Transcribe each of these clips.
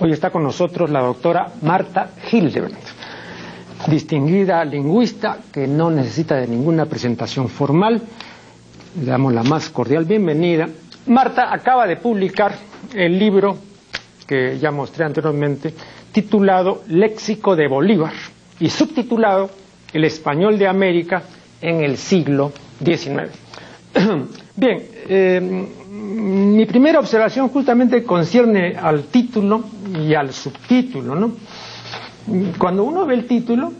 Hoy está con nosotros la doctora Marta Hildebrandt, distinguida lingüista que no necesita de ninguna presentación formal. Le damos la más cordial bienvenida. Marta acaba de publicar el libro que ya mostré anteriormente, titulado Léxico de Bolívar y subtitulado El español de América en el siglo XIX. Bien, eh, mi primera observación justamente concierne al título y al subtítulo. Cuando uno ve el título,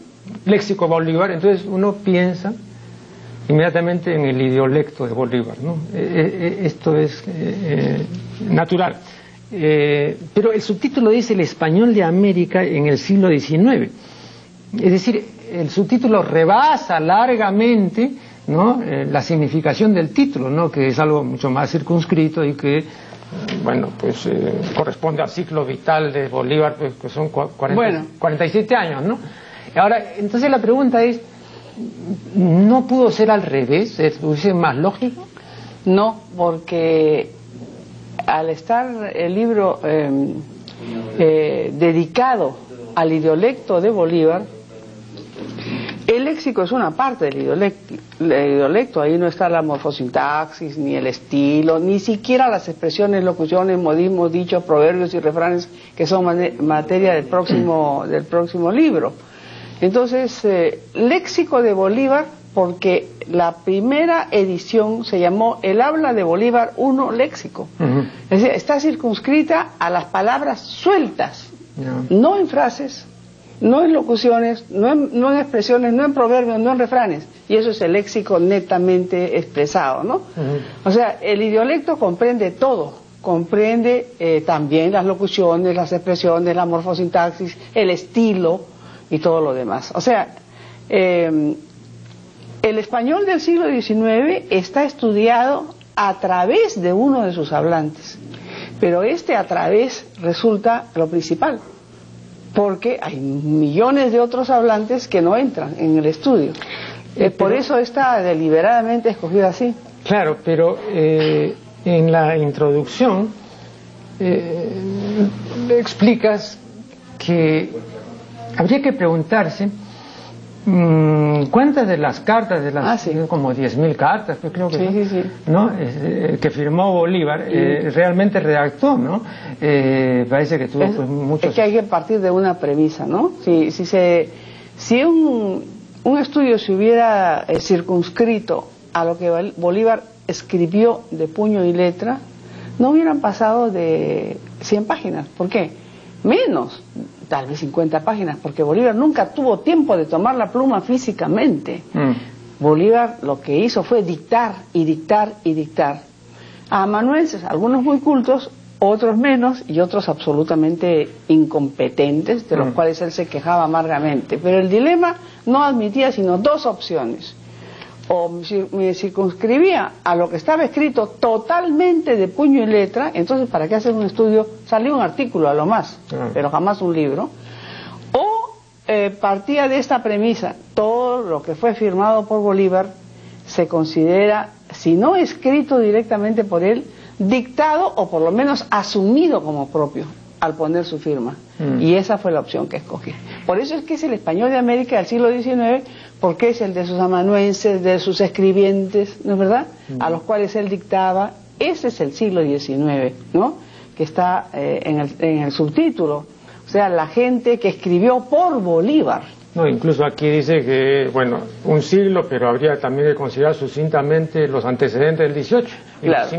Léxico Bolívar, entonces uno piensa inmediatamente en el idiolecto de Bolívar, ¿no? Eh, eh, esto es natural. pero el subtítulo dice el español de América en el siglo XIX. Es decir, el subtítulo rebasa largamente ¿no? Eh, la significación del título, ¿no? que es algo mucho más circunscrito y que bueno, pues eh, corresponde al ciclo vital de Bolívar, pues, que son 47 años, ¿no? Ahora, entonces la pregunta es, ¿no pudo ser al revés? ¿Es más lógico? No, porque al estar el libro em, eh, dedicado al idiolecto de Bolívar, el léxico es una parte del idiolecto, ahí no está la morfosintaxis, ni el estilo, ni siquiera las expresiones, locuciones, modismos, dichos, proverbios y refranes que son materia del próximo, del próximo libro. Entonces, eh, léxico de Bolívar, porque la primera edición se llamó El habla de Bolívar uno léxico. Es decir, está circunscrita a las palabras sueltas, no en frases, no en locuciones, no en, expresiones, no en proverbios, no en refranes. Y eso es el léxico netamente expresado, ¿no? O sea, el idiolecto comprende todo, comprende eh, también las locuciones, las expresiones, la morfosintaxis, el estilo y todo lo demás. O sea, em, el español del siglo XIX está estudiado a través de uno de sus hablantes, pero este a través resulta lo principal porque hay millones de otros hablantes que no entran en el estudio. Eh, por eso está deliberadamente escogido así. Claro, pero eh, en la introducción eh, explicas que habría que preguntarse Mm, ¿Cuántas de las cartas, de las ah, como 10.000 cartas, pues creo que, ¿no? Eh, que firmó Bolívar, eh, realmente redactó, ¿no? Eh, parece que tuvo pues, muchos... Es que hay que partir de una premisa, ¿no? Si, si, se, si un, un estudio se hubiera circunscrito a lo que Bolívar escribió de puño y letra, no hubieran pasado de 100 páginas. ¿Por qué? Menos tal vez 50 páginas, porque Bolívar nunca tuvo tiempo de tomar la pluma físicamente. Mm. Bolívar lo que hizo fue dictar y dictar y dictar. A amanuenses, algunos muy cultos, otros menos y otros absolutamente incompetentes, de los mm. cuales él se quejaba amargamente. Pero el dilema no admitía sino dos opciones o me circunscribía a lo que estaba escrito totalmente de puño y letra, entonces ¿para qué hacer un estudio? Salió un artículo a lo más, pero jamás un libro. O eh, partía de esta premisa, todo lo que fue firmado por Bolívar se considera, si no escrito directamente por él, dictado o por lo menos asumido como propio al poner su firma. Mm. Y esa fue la opción que escogí. Por eso es que es el español de América del siglo XIX, porque es el de sus amanuenses, de sus escribientes, ¿no es verdad? Mm. A los cuales él dictaba. Ese es el siglo XIX, ¿no? Que está eh, en, el, en el subtítulo. O sea, la gente que escribió por Bolívar. No, incluso aquí dice que, bueno, un siglo, pero habría también que considerar sucintamente los antecedentes del 18 y los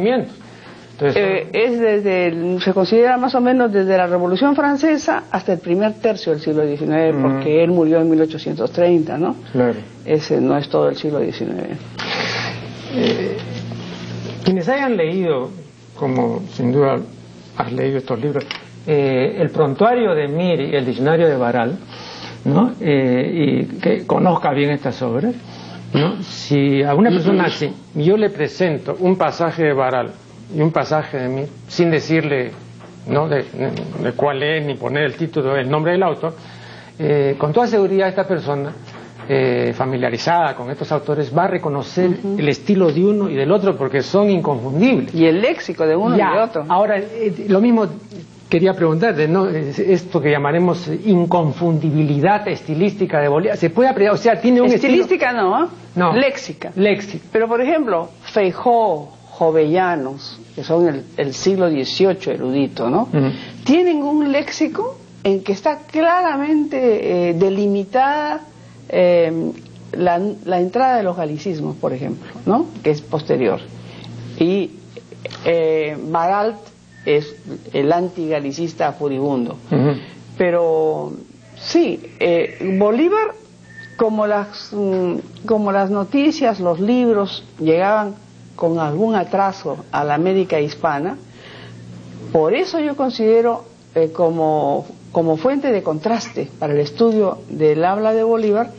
Eh, es desde se considera más o menos desde la Revolución Francesa hasta el primer tercio del siglo XIX, porque él murió en 1830, ¿no? Claro. Ese no es todo el siglo XIX. Eh, quienes hayan leído, como sin duda has leído estos libros, eh, el prontuario de Mir y el diccionario de Baral, ¿no? y que conozca bien estas obras, ¿no? Si a una persona así yo le presento un pasaje de Baral y un pasaje de mí, sin decirle ¿no? de, cuál es, ni poner el título, el nombre del autor, eh, con toda seguridad esta persona, eh, familiarizada con estos autores, va a reconocer el estilo de uno y del otro porque son inconfundibles. Y el léxico de uno y de otro. Ahora, eh, lo mismo quería preguntarte, ¿no? Esto que llamaremos inconfundibilidad estilística de Bolívar, ¿se puede apreciar? O sea, tiene un Estilística no, no, léxica. Léxica. Pero, por ejemplo, Feijó, Jovellanos, que son el, siglo XVIII erudito, ¿no? Tienen un léxico en que está claramente eh, delimitada eh, la, entrada de los galicismos, por ejemplo, ¿no? Que es posterior. Y eh, Baralt es el antigalicista furibundo. Pero sí, Bolívar, como las, mm, como las noticias, los libros llegaban con algún atraso a la América hispana, por eso yo considero eh, como, como, fuente de contraste para el estudio del habla de Bolívar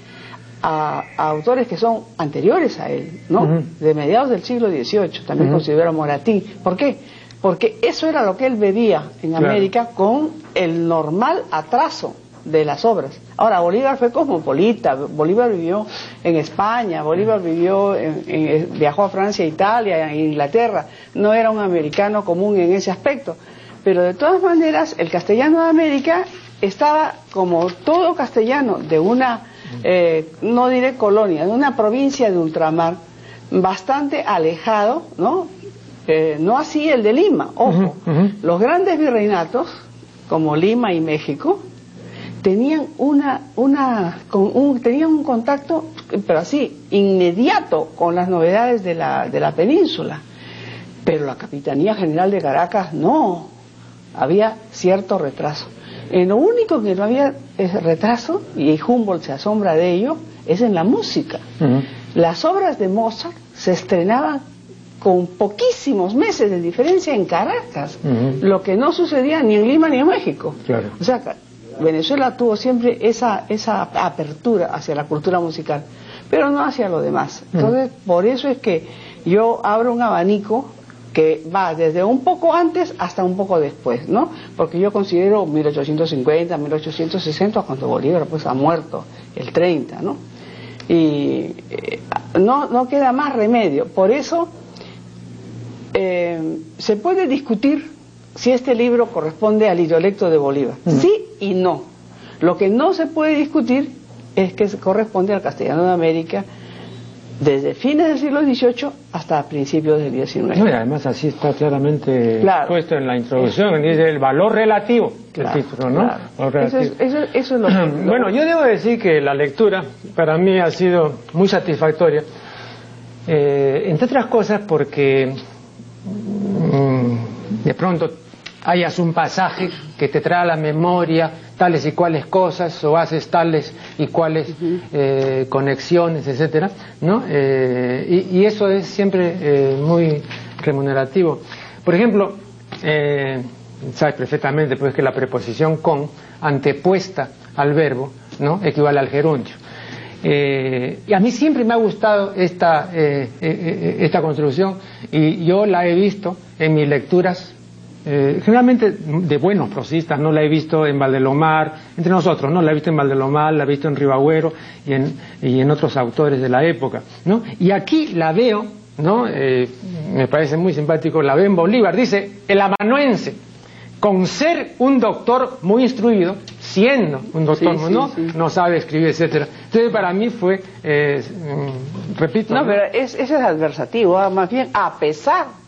a, autores que son anteriores a él, ¿no? De mediados del siglo XVIII, también considero a Moratín. ¿Por qué? Porque eso era lo que él veía en América con el normal atraso de las obras. Ahora, Bolívar fue cosmopolita, Bolívar vivió en España, Bolívar vivió en, viajó a Francia, Italia, a Inglaterra, no era un americano común en ese aspecto. Pero de todas maneras, el castellano de América estaba, como todo castellano, de una, eh, no diré colonia, de una provincia de ultramar, bastante alejado, ¿no? Eh, no así el de Lima, ojo, los grandes virreinatos, como Lima y México, tenían una, una un, tenían un contacto, pero así, inmediato con las novedades de la, de la península. Pero la Capitanía General de Caracas no, había cierto retraso. En lo único que no había retraso, y Humboldt se asombra de ello, es en la música. Las obras de Mozart se estrenaban con poquísimos meses de diferencia en Caracas, lo que no sucedía ni en Lima ni en México. Claro. O sea, Venezuela tuvo siempre esa, esa apertura hacia la cultura musical, pero no hacia lo demás. Mm. Entonces, por eso es que yo abro un abanico que va desde un poco antes hasta un poco después, ¿no? Porque yo considero 1850, 1860, cuando Bolívar pues ha muerto, el 30, ¿no? Y eh, no, no queda más remedio. Por eso eh, se puede discutir si este libro corresponde al idiolecto de Bolívar. Sí y no. Lo que no se puede discutir es que corresponde al castellano de América desde fines del siglo XVIII hasta principios del XIX. además así está claramente puesto en la introducción, dice el valor relativo del título, ¿no? Eso, es, lo Bueno, yo debo decir que la lectura para mí ha sido muy satisfactoria, eh, entre otras cosas porque mm, de pronto hayas un pasaje que te trae a la memoria tales y cuales cosas o haces tales y cuales eh, conexiones, etcétera, ¿no? Eh, y, eso es siempre eh, muy remunerativo. Por ejemplo, sabes perfectamente pues que la preposición con antepuesta al verbo, ¿no? Equivale al gerundio. y a mí siempre me ha gustado esta, esta construcción y yo la he visto en mis lecturas eh, generalmente de buenos prosistas, no la he visto en Valdelomar, entre nosotros, no la he visto en Valdelomar, la he visto en Ribagüero y en, y en otros autores de la época, ¿no? Y aquí la veo, ¿no? Eh, me parece muy simpático, la veo en Bolívar, dice, el amanuense, con ser un doctor muy instruido, siendo un doctor, ¿no? No sabe escribir, etcétera. Entonces para mí fue, eh, mm, repito. No, pero es, ese es adversativo, ah, más bien a pesar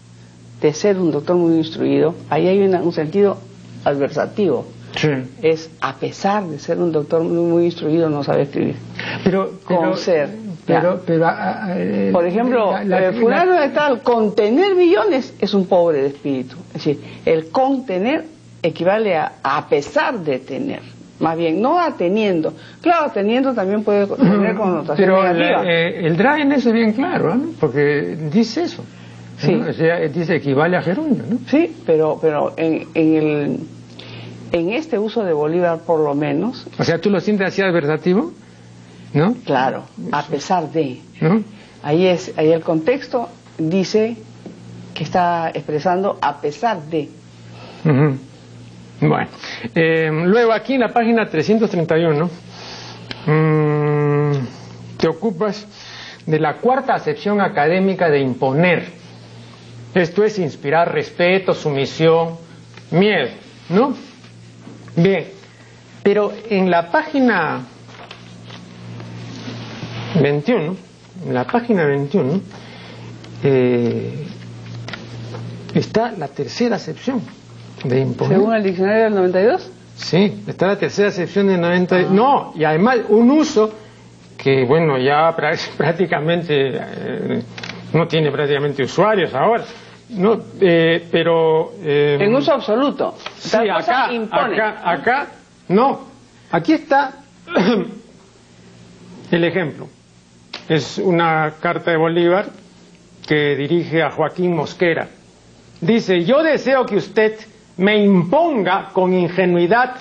de ser un doctor muy instruido, ahí hay un sentido adversativo. Es a pesar de ser un doctor muy, instruido, no sabe escribir. Pero, con ser. Pero, pero, ah, ah, eh, Por ejemplo, la, eh, fulano de tal, contener millones es un pobre de espíritu. Es decir, el contener equivale a a pesar de tener. Más bien, no a teniendo. Claro, teniendo también puede tener connotación Pero negativa. Eh, el DRA en eso es bien claro, ¿no? porque dice eso. Sí. dice equivale a gerundio, ¿no? Sí, pero, pero en, en, el, en este uso de Bolívar por lo menos... O sea, ¿tú lo sientes así adversativo? ¿No? Claro, a pesar de... ¿No? Ahí, es, ahí el contexto dice que está expresando a pesar de. Bueno, eh, luego aquí en la página 331 mm, te ocupas de la cuarta acepción académica de imponer. Esto es inspirar respeto, sumisión, miedo, ¿no? Bien, pero en la página 21, en la página 21, eh, está la tercera acepción de imponer. ¿Según el diccionario del 92? Sí, está la tercera acepción del 92. No, y además un uso que, bueno, ya prácticamente eh, no tiene prácticamente usuarios ahora. No, eh, pero... en uso absoluto. Sí, acá, acá, acá, no. Aquí está el ejemplo. Es una carta de Bolívar que dirige a Joaquín Mosquera. Dice, yo deseo que usted me imponga con ingenuidad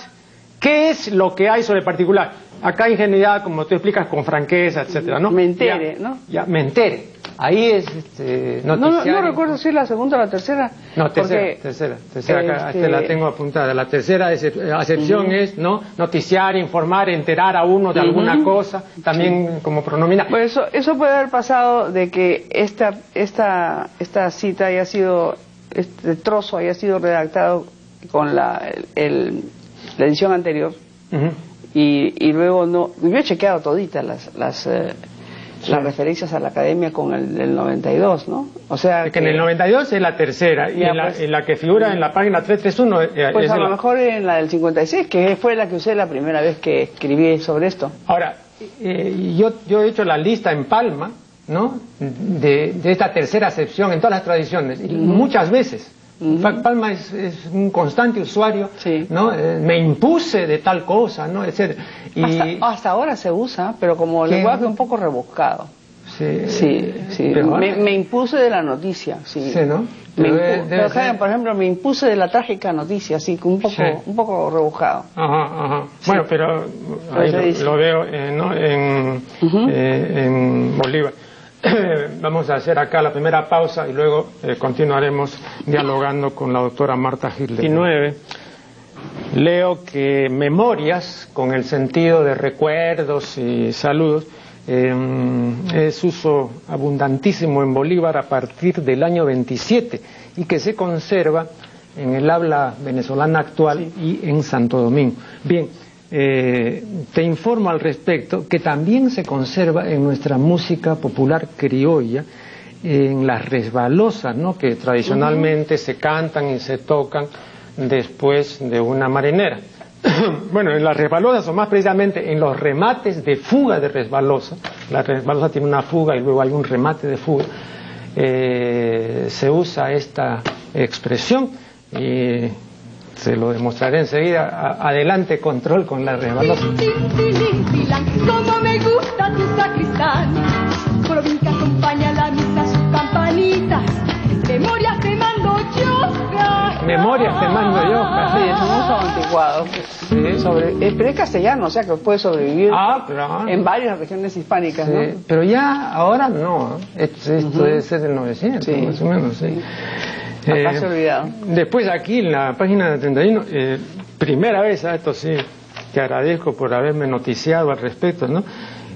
qué es lo que hay sobre particular. Acá ingenuidad, como tú explicas, con franqueza, etcétera, ¿no? Me entere, ¿no? Ya, me entere. Ahí es este, no, no, recuerdo si es la segunda o la tercera. No, tercera, tercera, tercera, acá, este... la tengo apuntada. La tercera acepción es, ¿no? Noticiar, informar, enterar a uno de alguna cosa, también como pronomina. Pues eso, eso puede haber pasado de que esta, esta, esta cita haya sido, este trozo haya sido redactado con la, el, la edición anterior. y, y luego no, yo he chequeado toditas las, las las referencias a la academia con el del 92, ¿no? O sea, que, en el 92 es la tercera y pues. en, la, que figura en la página 331 eh, pues a lo mejor en la del 56, que fue la que usé la primera vez que escribí sobre esto. Ahora, eh, yo, yo he hecho la lista en Palma, ¿no? De, esta tercera acepción en todas las tradiciones, y muchas veces. Palma es, un constante usuario, ¿no? Eh, me impuse de tal cosa, ¿no? Y... Hasta, ahora se usa, pero como lenguaje un poco rebuscado. Sí, sí, sí. Me, impuse de la noticia, sí. Sí, ¿no? por ejemplo, me impuse de la trágica noticia, así, un poco, un poco rebuscado. Ajá, ajá. Bueno, pero ahí lo, veo eh, ¿no? en, eh, en Bolívar. Vamos a hacer acá la primera pausa y luego eh, continuaremos dialogando con la doctora Marta Gil. 19. Leo que memorias, con el sentido de recuerdos y saludos, em, es uso abundantísimo en Bolívar a partir del año 27 y que se conserva en el habla venezolana actual y en Santo Domingo. Bien, eh, te informo al respecto que también se conserva en nuestra música popular criolla, en las resbalosas, ¿no? que tradicionalmente se cantan y se tocan después de una marinera. bueno, en las resbalosas, o más precisamente en los remates de fuga de resbalosa, la resbalosa tiene una fuga y luego hay un remate de fuga, eh, se usa esta expresión y se lo demostraré enseguida. adelante, control con la resbalosa. Como me gusta tu sacristán, que acompaña la misa sus campanitas. Memorias te mando yo. Memorias te mando yo. Sí, es un uso anticuado. Sí. Sobre, eh, pero es castellano, o sea que puede sobrevivir ah, en varias regiones hispánicas, ¿no? Pero ya ahora no. Esto, esto debe ser del 900, más o menos, sí. Eh, después aquí en la página 31, eh, primera vez, a esto sí, te agradezco por haberme noticiado al respecto, ¿no?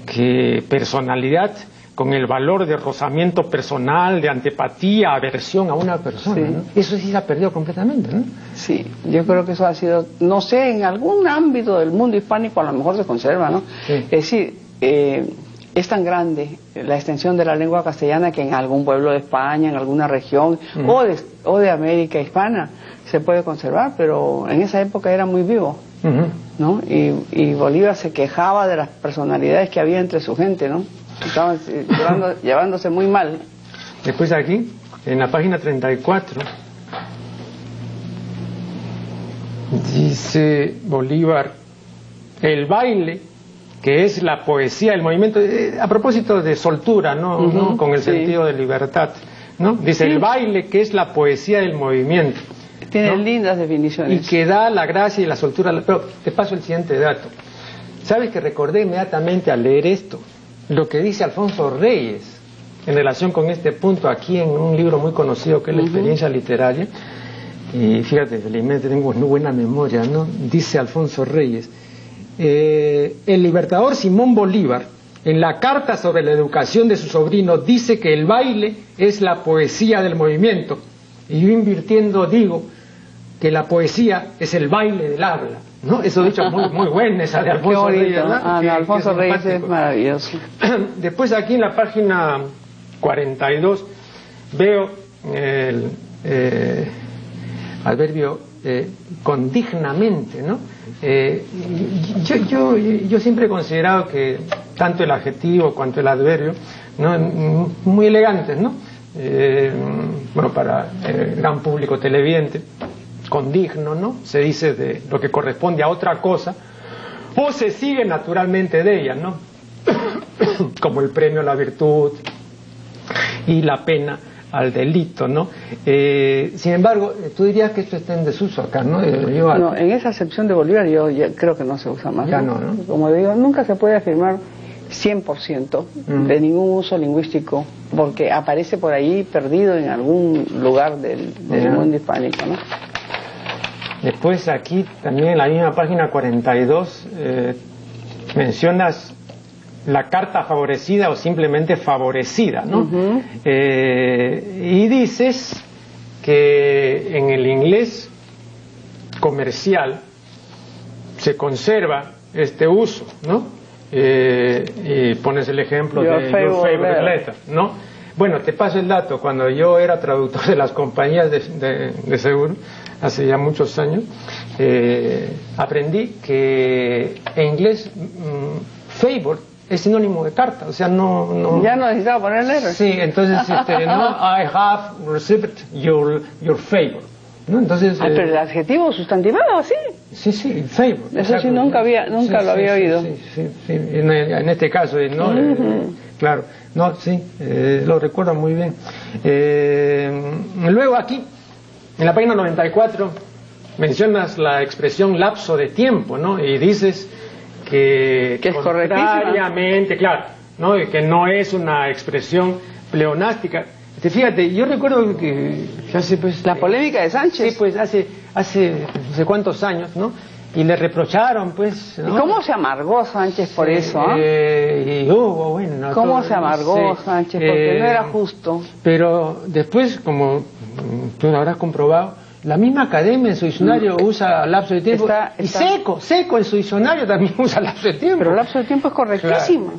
Que personalidad con el valor de rozamiento personal, de antipatía, aversión a una persona. Eso sí se ha perdido completamente. ¿no? Sí, yo creo que eso ha sido, no sé, en algún ámbito del mundo hispánico a lo mejor se conserva, ¿no? Es decir, eh, es tan grande la extensión de la lengua castellana que en algún pueblo de España, en alguna región o, de, o de América hispana se puede conservar, pero en esa época era muy vivo. ¿no? Y, Bolívar se quejaba de las personalidades que había entre su gente, ¿no? Estaban llevándose muy mal. Después aquí, en la página 34, dice Bolívar, el baile que es la poesía, el movimiento, eh, a propósito de soltura, ¿no? Con el sentido de libertad, ¿no? Dice el baile, que es la poesía del movimiento. Tiene lindas definiciones. Y que da la gracia y la soltura. Pero te paso el siguiente dato. ¿Sabes que recordé inmediatamente al leer esto lo que dice Alfonso Reyes en relación con este punto aquí en un libro muy conocido que es La experiencia literaria. Y fíjate, felizmente tengo muy buena memoria, ¿no? Dice Alfonso Reyes, eh, el libertador Simón Bolívar, en la carta sobre la educación de su sobrino, dice que el baile es la poesía del movimiento. Y yo invirtiendo digo que la poesía es el baile del habla. ¿no? Eso dicho muy, muy bueno, esa de Alfonso Reyes. Ah, Alfonso Reyes es maravilloso. Después aquí en la página 42 veo el eh, adverbio eh, condignamente, ¿no? Eh, yo, siempre he considerado que tanto el adjetivo cuanto el adverbio, ¿no? muy elegantes, ¿no? bueno, para el gran público televidente, condigno, ¿no? Se dice de lo que corresponde a otra cosa, o se sigue naturalmente de ella, ¿no? Como el premio a la virtud, y la pena al delito, ¿no? Eh, sin embargo, tú dirías que esto está en desuso acá, ¿no? Eh, no, en esa acepción de Bolívar yo creo que no se usa más. Ya no, ¿no? Como digo, nunca se puede afirmar 100% mm. de ningún uso lingüístico, porque aparece por ahí perdido en algún lugar del, mundo hispánico, ¿no? Después aquí, también en la misma página 42, eh, mencionas la carta favorecida o simplemente favorecida, ¿no? Eh, y dices que en el inglés comercial se conserva este uso, ¿no? Eh, y pones el ejemplo de your favorite letter, ¿no? Bueno, te paso el dato. Cuando yo era traductor de las compañías de, seguro, hace ya muchos años, eh, aprendí que en inglés mm, favor es sinónimo de carta, o sea, no... no... Ya no necesitaba ponerle Sí, entonces, este, no, I have received your, your favor. ¿no? Entonces, ah, pero el adjetivo sustantivado, así. Sí, sí, favor. Eso sí, nunca, había, nunca lo había oído. Sí, sí, sí, en, este caso, ¿no? Eh, claro, no, sí, eh, lo recuerdo muy bien. Eh, luego aquí, en la página 94, mencionas la expresión lapso de tiempo, ¿no? Y dices que, que es contrariamente, claro, ¿no? que no es una expresión pleonástica. Este, fíjate, yo recuerdo que, hace pues... La polémica de Sánchez. Sí, pues hace, hace no sé cuántos años, ¿no? Y le reprocharon, pues... ¿Y cómo se amargó Sánchez por eso? ah y hubo, bueno... ¿Cómo se amargó Sánchez? Porque no era eh, justo. Pero después, como tú lo habrás comprobado, la misma academia en su diccionario mm. usa lapso de tiempo. Y seco, seco en su diccionario también usa lapso de tiempo. Pero lapso de tiempo es correctísimo.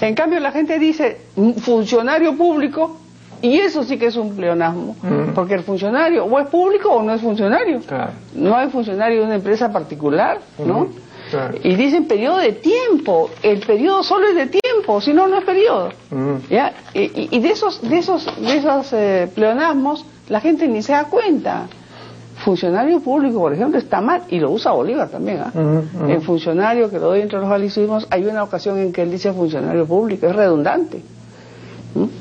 En cambio, la gente dice funcionario público y eso sí que es un pleonasmo. Mm. Porque el funcionario o es público o no es funcionario. No hay funcionario de una empresa particular, ¿no? Y dicen periodo de tiempo. El periodo solo es de tiempo, si no, no es periodo. ¿ya? Y, de esos, de esos, de esos eh, pleonasmos la gente ni se da cuenta. Funcionario público, por ejemplo, está mal, y lo usa Bolívar también. ¿ah? En funcionario, que lo doy entre los alicismos, hay una ocasión en que él dice funcionario público, es redundante.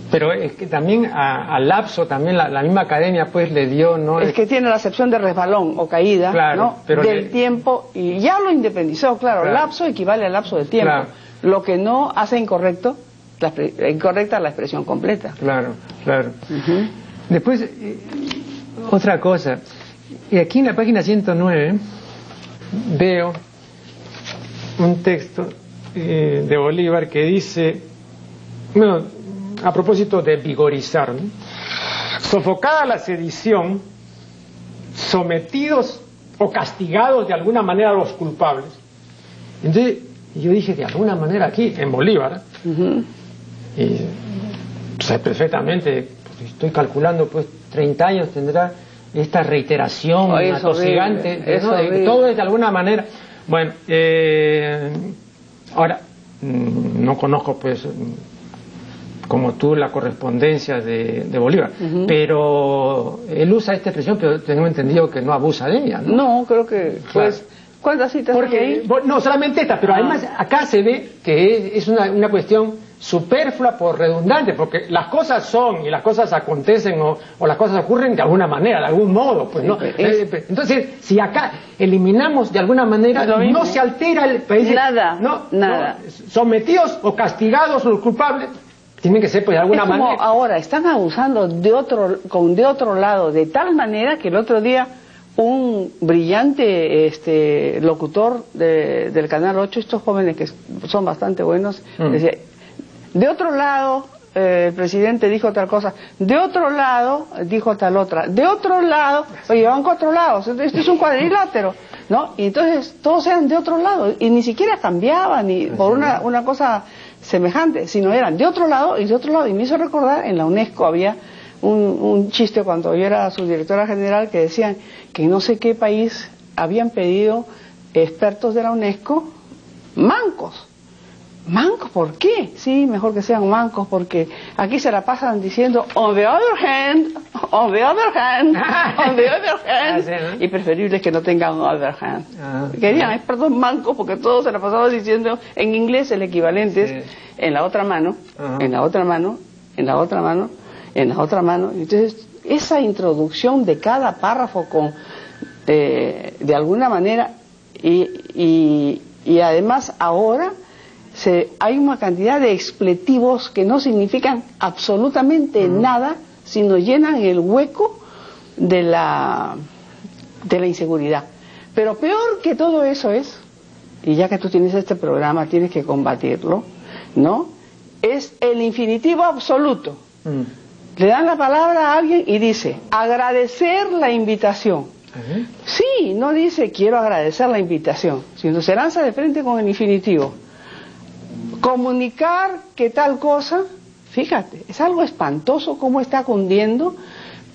Pero es que también al lapso, también la, misma academia pues le dio, ¿no? Es que tiene la acepción de resbalón o caída, ¿no? Del tiempo, y ya lo independizó, claro, lapso equivale al lapso de tiempo. Lo que no hace incorrecto, la, incorrecta la expresión completa. Claro, claro. Después, eh, otra cosa. Y aquí en la página 109 veo un texto eh, de Bolívar que dice, bueno, a propósito de vigorizar, sofocada la sedición, sometidos o castigados de alguna manera los culpables. Entonces, yo dije, de alguna manera aquí, en Bolívar, y sé perfectamente estoy calculando, pues 30 años tendrá esta reiteración atosigante, todo es de alguna manera. Bueno, eh, ahora, mm, no conozco pues como tú la correspondencia de, Bolívar, pero él usa esta expresión, pero tengo entendido que no abusa de ella. No, creo que pues ¿Cuántas citas Porque? No, solamente esta, pero ah. además acá se ve que es, una, una, cuestión superflua por redundante, porque las cosas son y las cosas acontecen o, las cosas ocurren de alguna manera, de algún modo, pues no. Eh, entonces, si acá eliminamos de alguna manera, no se altera el país. Nada, no, nada. sometidos o castigados los culpables, Tiene que ser pues de alguna Es como manera. ahora están abusando de otro, con de otro lado, de tal manera que el otro día un brillante este, locutor de- del Canal 8, estos jóvenes que son bastante buenos, Mm. decía, de otro lado eh, el presidente dijo tal cosa, de otro lado dijo tal otra, de otro lado, oye, van cuatro lados, esto es un cuadrilátero, ¿no? Y entonces todos eran de otro lado y ni siquiera cambiaban ni por una, una cosa semejante, sino eran de otro lado y de otro lado. Y me hizo recordar, en la UNESCO había un, un chiste cuando yo era su directora general que decían que en no sé qué país habían pedido expertos de la UNESCO mancos. ¿Mancos por qué? Sí, mejor que sean mancos porque aquí se la pasan diciendo on the other hand, on the other hand, on the other hand. Y preferible que no tengan other hand. Ah. Querían expertos mancos porque todos se la pasaban diciendo en inglés el equivalente es Sí. en la otra mano, en la otra mano, en la otra mano, en la otra mano. Entonces, esa introducción de cada párrafo con, eh, de alguna manera, y, y, y además ahora se, hay una cantidad de expletivos que no significan absolutamente nada, sino llenan el hueco de la, de la inseguridad. Pero peor que todo eso es, y ya que tú tienes este programa, tienes que combatirlo, ¿no? Es el infinitivo absoluto. Mm. Le dan la palabra a alguien y dice, agradecer la invitación. Sí, no dice quiero agradecer la invitación, sino se lanza de frente con el infinitivo. Comunicar que tal cosa, fíjate, es algo espantoso cómo está cundiendo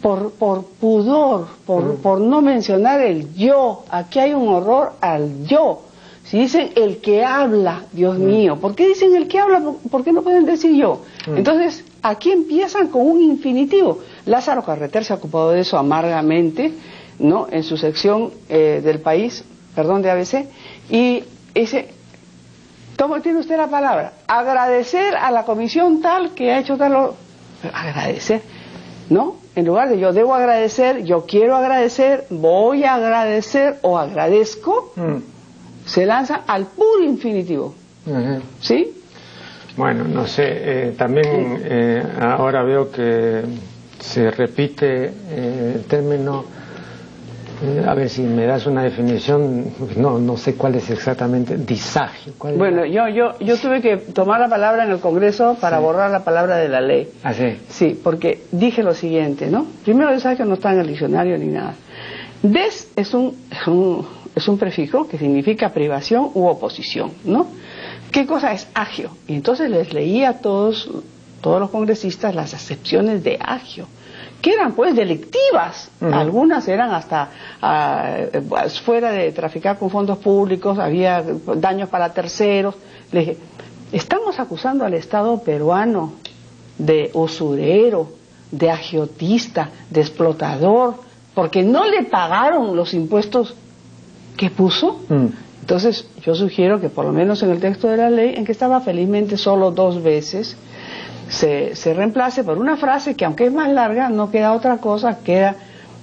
por, por pudor, por, por no mencionar el yo. Aquí hay un horror al yo. Si dicen el que habla, Dios mío, ¿por qué dicen el que habla? ¿Por- ¿Por qué no pueden decir yo? Entonces, aquí empiezan con un infinitivo. Lázaro Carreter se ha ocupado de eso amargamente, ¿no? En su sección eh, del país, perdón, de ABC, y dice, ¿cómo tiene usted la palabra? Agradecer a la comisión tal que ha hecho tal... o- agradecer, ¿no? En lugar de yo debo agradecer, yo quiero agradecer, voy a agradecer o agradezco, Mm. se lanza al puro infinitivo. ¿sí? Bueno, no sé, eh, también eh, ahora veo que se repite eh, el término, eh, a ver si me das una definición, no, no sé cuál es exactamente, disagio. ¿cuál Bueno, yo, yo, yo tuve que tomar la palabra en el Congreso para borrar la palabra de la ley. Ah, sí. Sí, porque dije lo siguiente, ¿no? Primero, desagio no está en el diccionario ni nada. Des es un, es un, es un prefijo que significa privación u oposición, ¿no? ¿Qué cosa es agio? Y entonces les leí a todos, todos los congresistas las acepciones de agio, que eran pues delictivas. Algunas eran hasta eh, fuera de traficar con fondos públicos, había daños para terceros. Le dije, estamos acusando al Estado peruano de usurero, de agiotista, de explotador, porque no le pagaron los impuestos que puso. Mm. Entonces, yo sugiero que por lo menos en el texto de la ley, en que estaba felizmente solo dos veces, se, se reemplace por una frase que aunque es más larga, no queda otra cosa, queda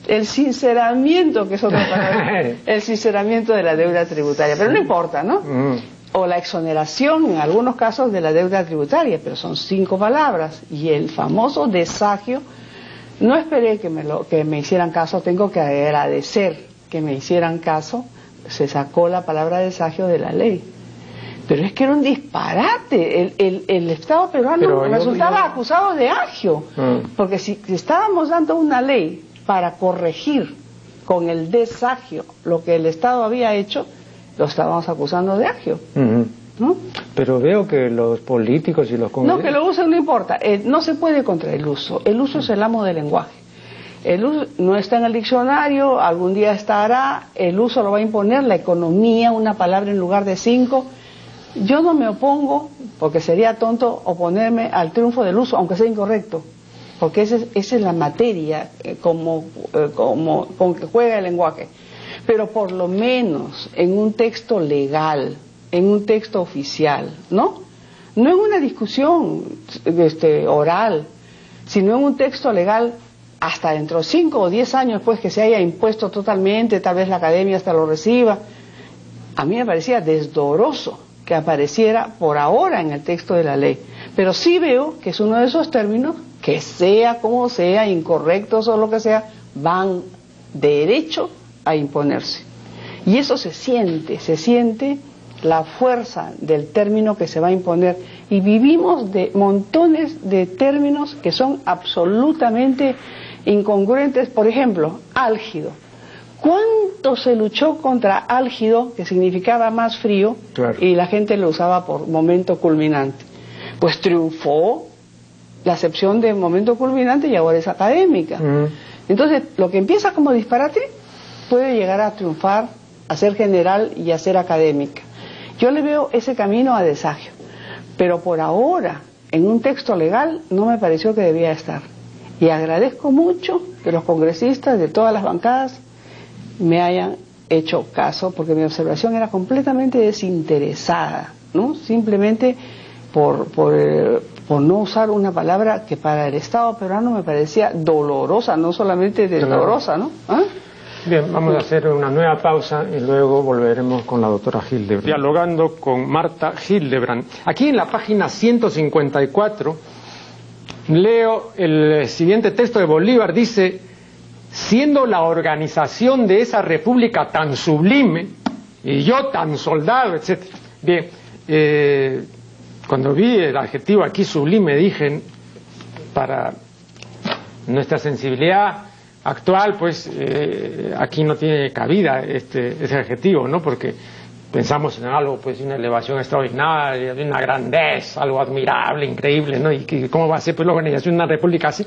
el sinceramiento, que es otra palabra, el sinceramiento de la deuda tributaria. Pero no importa, ¿no? Mm. o la exoneración en algunos casos de la deuda tributaria, pero son cinco palabras. Y el famoso desagio, no esperé que me, lo, que me hicieran caso, tengo que agradecer que me hicieran caso, se sacó la palabra desagio de la ley. Pero es que era un disparate. El, el, el Estado peruano resultaba yo- acusado de agio. Mm. Porque si estábamos dando una ley para corregir con el desagio lo que el Estado había hecho, lo estábamos acusando de agio. ¿no? Pero veo que los políticos y los No, congresistas... que lo usen no importa. Eh, no se puede contra el uso. El uso es el amo del lenguaje. El uso no está en el diccionario, algún día estará, el uso lo va a imponer la economía, una palabra en lugar de cinco. Yo no me opongo, porque sería tonto oponerme al triunfo del uso, aunque sea incorrecto, porque esa es, esa es la materia eh, como, eh, como, con que juega el lenguaje. Pero por lo menos en un texto legal, en un texto oficial, ¿no? No en una discusión este, oral, sino en un texto legal hasta dentro de cinco o diez años después que se haya impuesto totalmente, tal vez la academia hasta lo reciba. A mí me parecía desdoroso que apareciera por ahora en el texto de la ley. Pero sí veo que es uno de esos términos que sea como sea, incorrectos o lo que sea, van derecho a imponerse. Y eso se siente, se siente la fuerza del término que se va a imponer. Y vivimos de montones de términos que son absolutamente incongruentes. Por ejemplo, álgido. ¿Cuánto se luchó contra álgido, que significaba más frío, y la gente lo usaba por momento culminante? Pues triunfó la acepción de momento culminante y ahora es académica. Mm. Entonces, lo que empieza como disparate puede llegar a triunfar, a ser general y a ser académica. Yo le veo ese camino a desagio, pero por ahora, en un texto legal, no me pareció que debía estar. Y agradezco mucho que los congresistas de todas las bancadas me hayan hecho caso, porque mi observación era completamente desinteresada, ¿no? Simplemente por, por, eh, por no usar una palabra que para el Estado peruano me parecía dolorosa, no solamente dolorosa, ¿no? ¿Ah? Bien, vamos a hacer una nueva pausa y luego volveremos con la doctora Hildebrand. Dialogando con Marta Hildebrand. Aquí en la página 154 leo el siguiente texto de Bolívar, dice, siendo la organización de esa república tan sublime y yo tan soldado, etc. Bien, eh, cuando vi el adjetivo aquí sublime dije, para nuestra sensibilidad actual, pues eh, aquí no tiene cabida este, ese adjetivo, ¿no? Porque pensamos en algo, pues, una elevación extraordinaria, de una grandeza, algo admirable, increíble, ¿no? Y que, cómo va a ser, pues, la organización de una república así.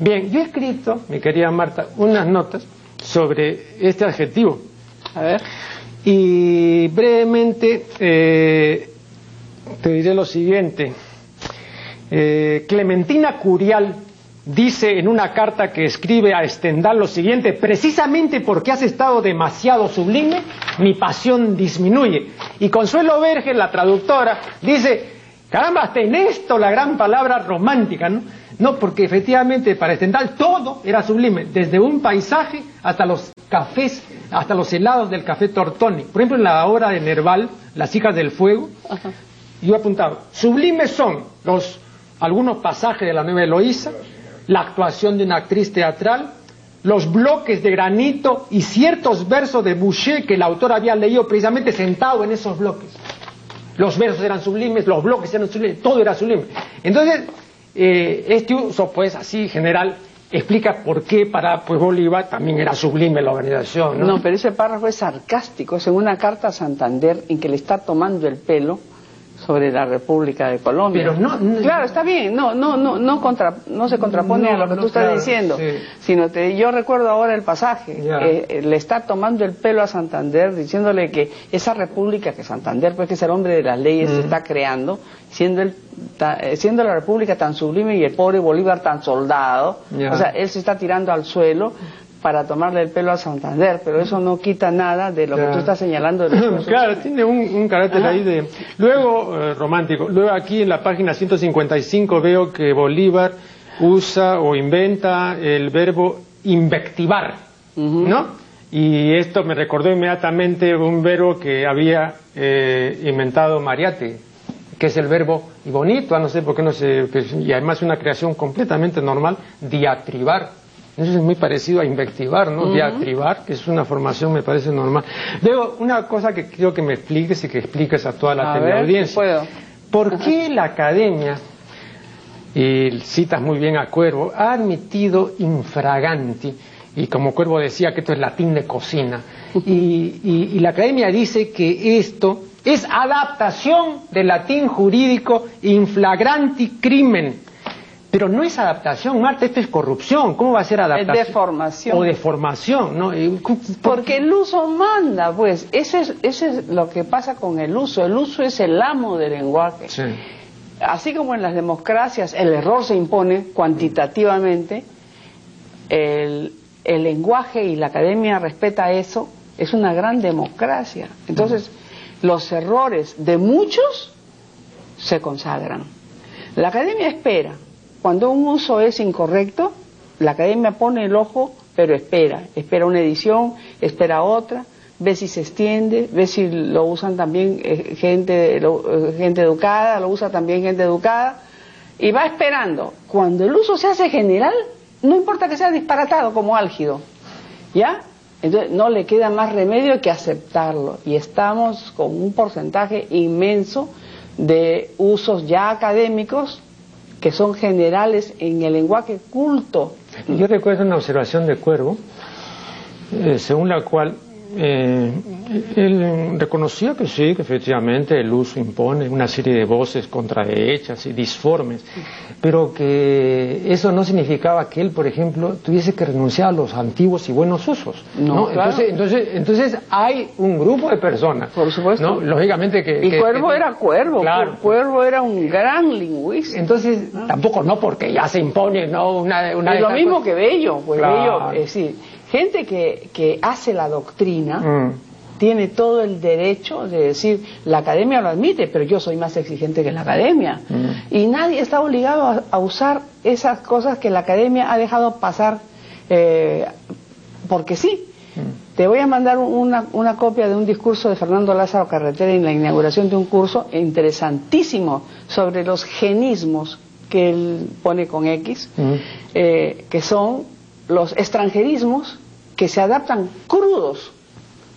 Bien, yo he escrito, mi querida Marta, unas notas sobre este adjetivo. A ver. Y brevemente eh, te diré lo siguiente. Eh, Clementina Curial dice en una carta que escribe a Stendhal lo siguiente, precisamente porque has estado demasiado sublime, mi pasión disminuye. Y Consuelo Verge, la traductora, dice, caramba, hasta en esto la gran palabra romántica, ¿no? No, porque efectivamente para Stendhal todo era sublime, desde un paisaje hasta los cafés, hasta los helados del café Tortoni. Por ejemplo, en la obra de Nerval, Las hijas del fuego, yo he apuntado, sublimes son los algunos pasajes de la nueva Eloísa, la actuación de una actriz teatral, los bloques de granito y ciertos versos de Boucher que el autor había leído precisamente sentado en esos bloques. Los versos eran sublimes, los bloques eran sublimes, todo era sublime. Entonces, eh, este uso, pues, así general, explica por qué para pues, Bolívar también era sublime la organización. ¿no? no, pero ese párrafo es sarcástico, es en una carta a Santander en que le está tomando el pelo sobre la República de Colombia. Pero no, claro, está bien, no, no, no, no, contra, no se contrapone a lo que tú estás diciendo, sino te, yo recuerdo ahora el pasaje, eh, le está tomando el pelo a Santander, diciéndole que esa República que Santander, pues que es el hombre de las leyes, se está creando, siendo, el, eh, siendo la República tan sublime y el pobre Bolívar tan soldado, o sea, él se está tirando al suelo para tomarle el pelo a Santander, pero eso no quita nada de lo que tú estás señalando. claro, tiene un, carácter ahí de... Luego, eh, romántico, luego aquí en la página 155 veo que Bolívar usa o inventa el verbo invectivar, ¿no? Y esto me recordó inmediatamente un verbo que había eh, inventado Mariate, que es el verbo, y bonito, no sé por qué no sé, y además una creación completamente normal, diatribar eso es muy parecido a invectivar, ¿no? Diatribar, que es una formación, me parece normal. Luego, una cosa que quiero que me expliques y que expliques a toda la teleaudiencia. Puedo. ¿Por qué la academia, y citas muy bien a Cuervo, ha admitido infraganti, y como Cuervo decía que esto es latín de cocina, y, y la academia dice que esto es adaptación del latín jurídico inflagranti crimen pero no es adaptación, Marta, esto es corrupción. ¿Cómo va a ser adaptación? Es deformación. O deformación, ¿no? Porque el uso manda, pues. Eso es, eso es lo que pasa con el uso. El uso es el amo del lenguaje. Sí. Así como en las democracias el error se impone cuantitativamente, el, el lenguaje y la academia respeta eso, es una gran democracia. Entonces, los errores de muchos se consagran. La academia espera cuando un uso es incorrecto, la academia pone el ojo, pero espera, espera una edición, espera otra, ve si se extiende, ve si lo usan también eh, gente, eh, gente educada, lo usa también gente educada, y va esperando. Cuando el uso se hace general, no importa que sea disparatado como álgido, ¿ya? Entonces no le queda más remedio que aceptarlo y estamos con un porcentaje inmenso de usos ya académicos que son generales en el lenguaje culto. Yo recuerdo una observación de Cuervo, eh, según la cual eh, él reconocía que sí, que efectivamente el uso impone una serie de voces contrahechas y disformes, pero que eso no significaba que él, por ejemplo, tuviese que renunciar a los antiguos y buenos usos. No, entonces, entonces, entonces hay un grupo de personas. Por supuesto. Lógicamente que... Y Cuervo era Cuervo, claro. Cuervo era un gran lingüista. Entonces, tampoco no porque ya se impone ¿no? una... una y lo mismo que Bello, pues Bello, es decir, gente que, que hace la doctrina mm. tiene todo el derecho de decir, la academia lo admite, pero yo soy más exigente que la academia. Mm. Y nadie está obligado a, usar esas cosas que la academia ha dejado pasar eh, porque sí. Mm. Te voy a mandar una, una, copia de un discurso de Fernando Lázaro Carretera en la inauguración de un curso interesantísimo sobre los genismos que él pone con X, eh, que son los extranjerismos que se adaptan crudos,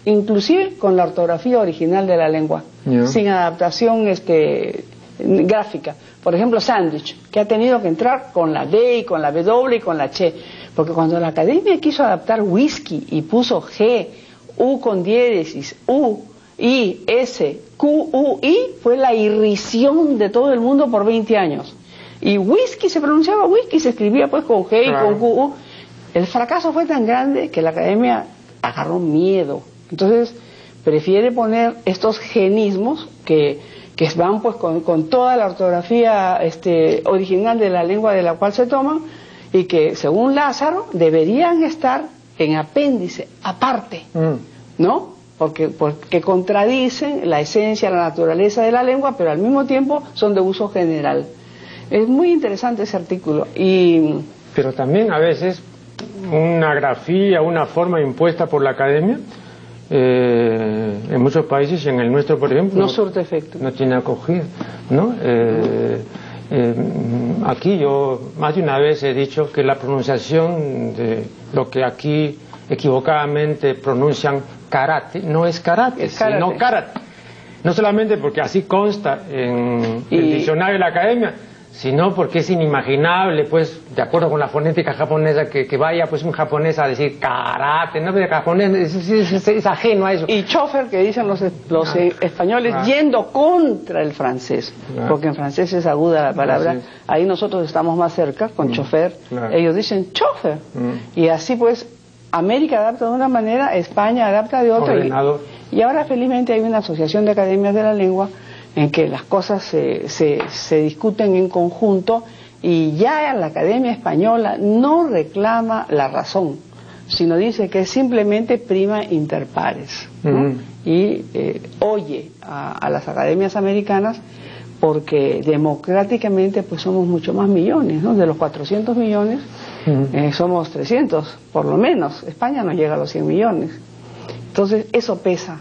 inclusive con la ortografía original de la lengua, sin adaptación este, gráfica. Por ejemplo, sandwich, que ha tenido que entrar con la D y con la W y con la Che, porque cuando la academia quiso adaptar whisky y puso G, U con diéresis, U, I, S, Q, U, I, fue la irrisión de todo el mundo por 20 años. Y whisky se pronunciaba whisky, se escribía pues con G y con Q, U. El fracaso fue tan grande que la academia agarró miedo. Entonces, prefiere poner estos genismos que, que van pues con, toda la ortografía este, original de la lengua de la cual se toman y que, según Lázaro, deberían estar en apéndice, aparte, mm. ¿no? Porque, porque contradicen la esencia, la naturaleza de la lengua, pero al mismo tiempo son de uso general. Es muy interesante ese artículo. Y... Pero también a veces una grafía, una forma impuesta por la academia, eh, en muchos países y en el nuestro, por ejemplo, no surte efecto. No tiene acogida, ¿no? Eh, eh, aquí yo más de una vez he dicho que la pronunciación de lo que aquí equivocadamente pronuncian karate no es karate, sino karate. No solamente porque así consta en el diccionario de la academia, sino porque es inimaginable, pues, de acuerdo con la fonética japonesa, que, vaya pues un japonés a decir karate, no, japonés es, ajeno a eso. Y chofer, que dicen los, los ah. españoles, ah. yendo contra el francés, ah. porque en francés es aguda la palabra, ahí nosotros estamos más cerca, con mm. chofer, ellos dicen chofer, mm. y así pues, América adapta de una manera, España adapta de otra, y, y ahora felizmente hay una asociación de academias de la lengua, en que las cosas se, se, discuten en conjunto y ya la Academia Española no reclama la razón, sino dice que es simplemente prima inter pares y eh, oye a, las academias americanas porque democráticamente pues somos mucho más millones, ¿no? De los 400 millones eh, somos 300, por lo menos. España no llega a los 100 millones. Entonces eso pesa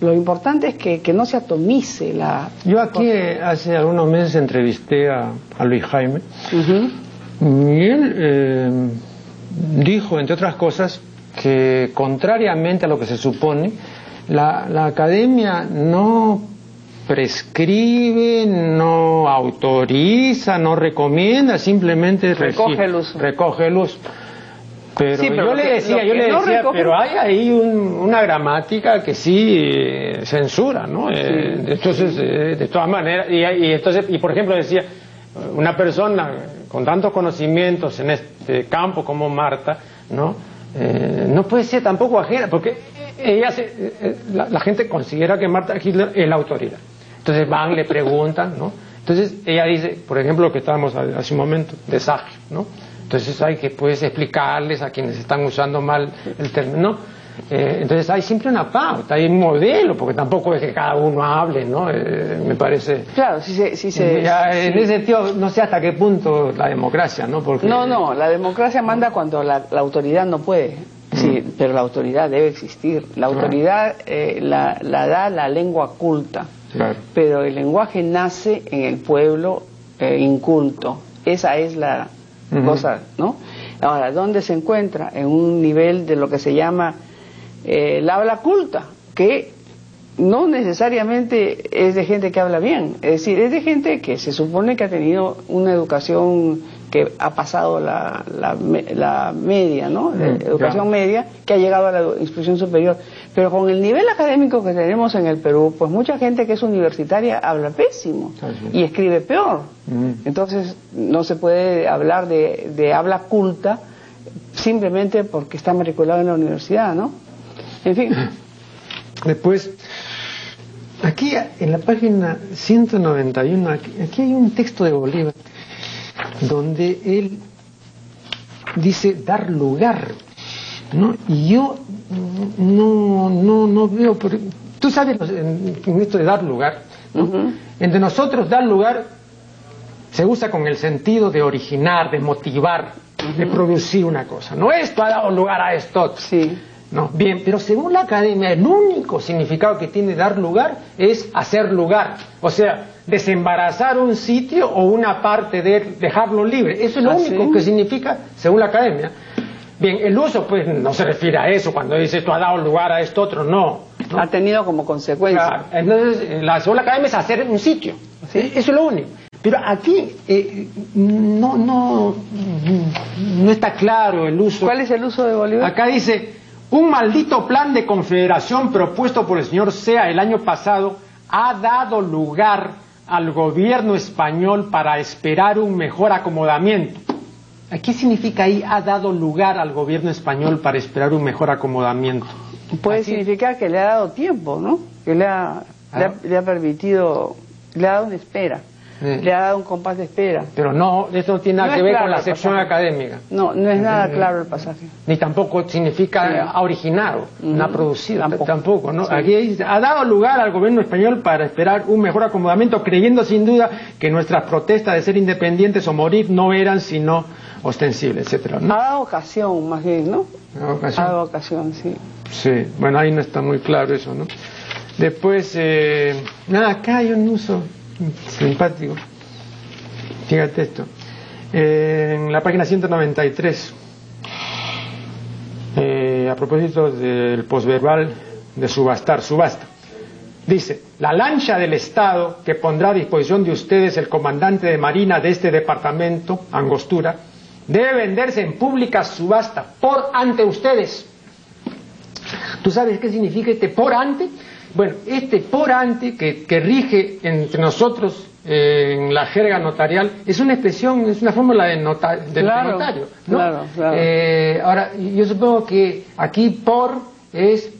lo importante es que, que, no se atomice la... Yo aquí hace algunos meses entrevisté a, Luis Jaime y él eh, dijo, entre otras cosas, que contrariamente a lo que se supone, la, la academia no prescribe, no autoriza, no recomienda, simplemente recoge el uso. Recoge el uso. Pero, yo le decía, yo le decía, pero hay ahí una gramática que sí eh, censura, ¿no? Eh, entonces, eh, de todas maneras, y, entonces, y por ejemplo decía, una persona con tantos conocimientos en este campo como Marta, ¿no? no puede ser tampoco ajena, porque ella la, gente considera que Marta Hitler es la autoridad. Entonces van, le preguntan, ¿no? Entonces ella dice, por ejemplo, lo que estábamos hace un momento, de Sagio, ¿no? Entonces hay que pues explicarles a quienes están usando mal el término. Eh, entonces hay siempre una pauta, hay un modelo, porque tampoco es que cada uno hable, ¿no? Eh, me parece. Claro, si se. Si se En ese sentido, no sé hasta qué punto la democracia, ¿no? Porque... No, no, la democracia manda cuando la, autoridad no puede. Sí, mm. pero la autoridad debe existir. La autoridad eh, la, la, da la lengua culta. Claro. Pero el lenguaje nace en el pueblo eh, inculto. Esa es la cosa, ¿no? Ahora, ¿dónde se encuentra? En un nivel de lo que se llama eh, la habla culta, que no necesariamente es de gente que habla bien, es decir, es de gente que se supone que ha tenido una educación que ha pasado la, la, media, ¿no? La mm, educación media, que ha llegado a la instrucción superior. Pero con el nivel académico que tenemos en el Perú, pues mucha gente que es universitaria habla pésimo y escribe peor. Mm. Entonces no se puede hablar de, de habla culta simplemente porque está matriculado en la universidad, ¿no? En fin. Después, aquí en la página 191, aquí, hay un texto de Bolívar donde él dice dar lugar, ¿no? Y yo no, no, no veo, por... tú sabes en, esto de dar lugar, entre nosotros dar lugar se usa con el sentido de originar, de motivar, de producir una cosa. No esto ha dado lugar a esto. Sí. No, bien, pero según la academia, el único significado que tiene dar lugar es hacer lugar. O sea, desembarazar un sitio o una parte de dejarlo libre. Eso es lo único que significa, según la academia. Bien, el uso pues no se refiere a eso, cuando dice esto ha dado lugar a esto otro, no. Ha tenido como consecuencia. Entonces, la, según la academia es hacer un sitio. Eso es lo único. Pero aquí eh, no, no, no está claro el uso. ¿Cuál es el uso de Bolívar? Acá dice, un maldito plan de confederación propuesto por el señor Sea el año pasado ha dado lugar al gobierno español para esperar un mejor acomodamiento. ¿Qué significa ahí ha dado lugar al gobierno español para esperar un mejor acomodamiento? Puede significar que le ha dado tiempo, ¿no? Que le ha, le ha permitido, le ha dado una espera le ha dado un compás de espera. Pero no, eso no tiene nada que ver con la sección académica. No, no es nada claro el pasaje. Ni tampoco significa ha originado, no ha producido, tampoco. ¿no? Aquí ha dado lugar al gobierno español para esperar un mejor acomodamiento, creyendo sin duda que nuestras protestas de ser independientes o morir no eran sino ostensibles, etcétera. Ha dado ocasión, más bien, ¿no? Ha dado ocasión, sí. Sí, bueno, ahí no está muy claro eso, ¿no? Después, eh, nada, acá hay un uso simpático. Fíjate esto. en la página 193, eh, a propósito del posverbal de subastar, subasta. Dice, la lancha del Estado que pondrá a disposición de ustedes el comandante de Marina de este departamento, Angostura, debe venderse en pública subasta por ante ustedes. ¿Tú sabes qué significa este por ante? Bueno, este por ante que, rige entre nosotros eh, en la jerga notarial es una expresión, es una fórmula de nota, del notario. Claro, claro. Eh, ahora, yo supongo que aquí por es